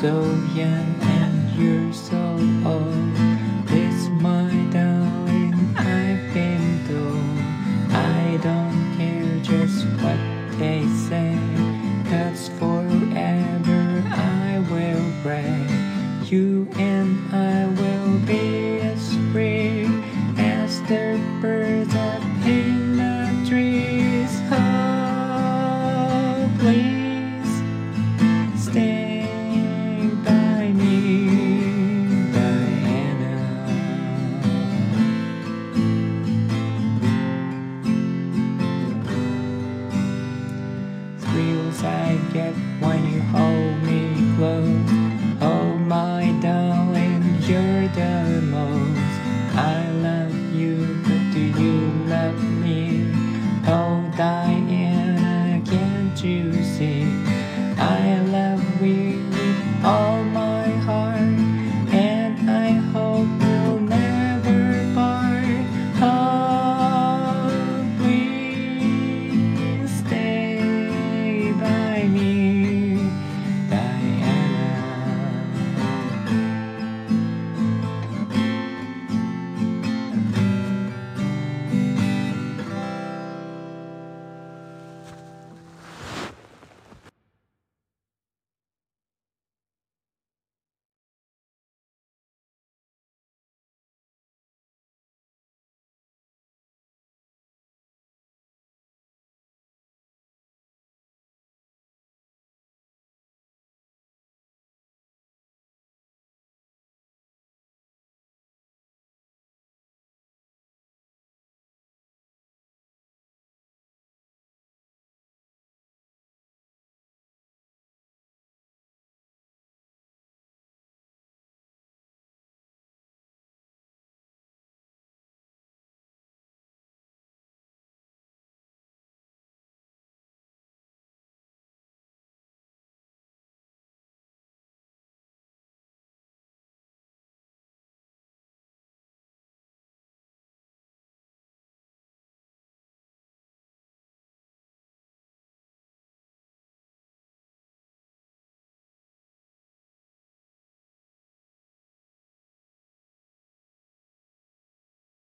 so young and you're so old. It's my darling, I've been told. I don't care just what they say. Cause forever I will pray. You and I will be as free as the birds up in the trees. Oh, please I get when you hold me close. Oh, my darling, you're the most. I love you, but do you love me? Oh, Diana, can't you see? I love you.